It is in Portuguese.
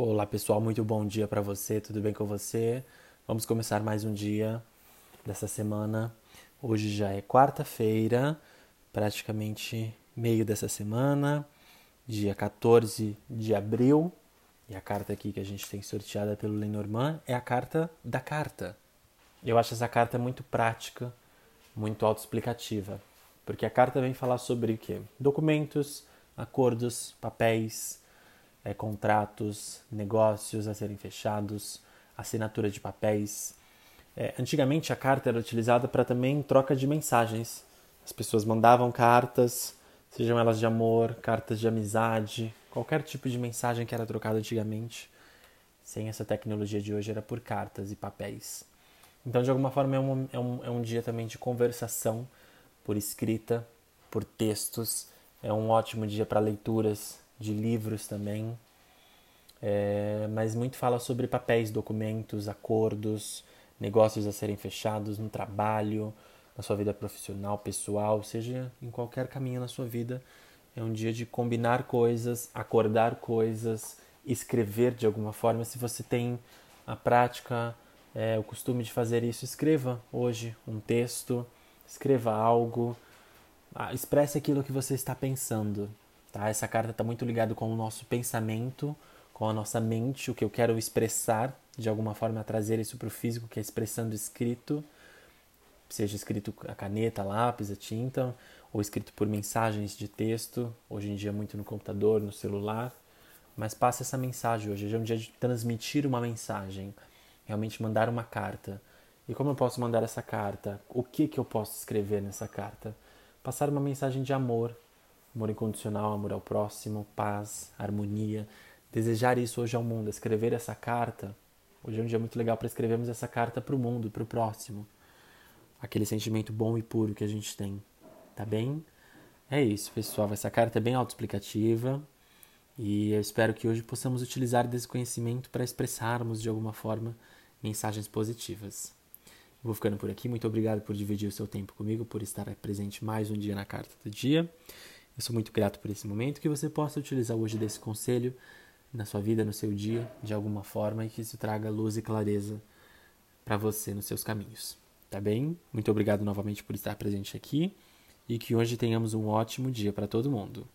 Olá pessoal, muito bom dia para você, tudo bem com você? Vamos começar mais um dia dessa semana. Hoje já é quarta-feira, praticamente meio dessa semana, dia 14 de abril. E a carta aqui que a gente tem sorteada pelo Lenormand é a carta da carta. Eu acho essa carta muito prática, muito autoexplicativa, porque a carta vem falar sobre o quê? Documentos, acordos, papéis, é, contratos, negócios a serem fechados, assinatura de papéis. É, antigamente a carta era utilizada para também troca de mensagens. As pessoas mandavam cartas, sejam elas de amor, cartas de amizade, qualquer tipo de mensagem que era trocada antigamente, sem essa tecnologia de hoje, era por cartas e papéis. Então, de alguma forma, é um, é um, é um dia também de conversação por escrita, por textos. É um ótimo dia para leituras de livros também, é, mas muito fala sobre papéis, documentos, acordos, negócios a serem fechados no trabalho, na sua vida profissional, pessoal, seja em qualquer caminho na sua vida. É um dia de combinar coisas, acordar coisas, escrever de alguma forma. Se você tem a prática, é, o costume de fazer isso, escreva hoje um texto, escreva algo, ah, expresse aquilo que você está pensando. Tá? Essa carta está muito ligada com o nosso pensamento, com a nossa mente, o que eu quero expressar, de alguma forma trazer isso para o físico, que é expressando escrito, seja escrito a caneta, lápis, a tinta, ou escrito por mensagens de texto, hoje em dia muito no computador, no celular. Mas passa essa mensagem hoje, hoje é um dia de transmitir uma mensagem, realmente mandar uma carta. E como eu posso mandar essa carta? O que, que eu posso escrever nessa carta? Passar uma mensagem de amor, amor incondicional, amor ao próximo, paz, harmonia. Desejar isso hoje ao mundo, escrever essa carta. Hoje é um dia muito legal para escrevermos essa carta para o mundo, para o próximo. Aquele sentimento bom e puro que a gente tem. Tá bem? É isso, pessoal. Essa carta é bem autoexplicativa e eu espero que hoje possamos utilizar desse conhecimento para expressarmos de alguma forma mensagens positivas. Vou ficando por aqui. Muito obrigado por dividir o seu tempo comigo, por estar presente mais um dia na carta do dia. Eu sou muito grato por esse momento que você possa utilizar hoje desse conselho na sua vida, no seu dia, de alguma forma e que isso traga luz e clareza para você nos seus caminhos. Tá bem? Muito obrigado novamente por estar presente aqui e que hoje tenhamos um ótimo dia para todo mundo.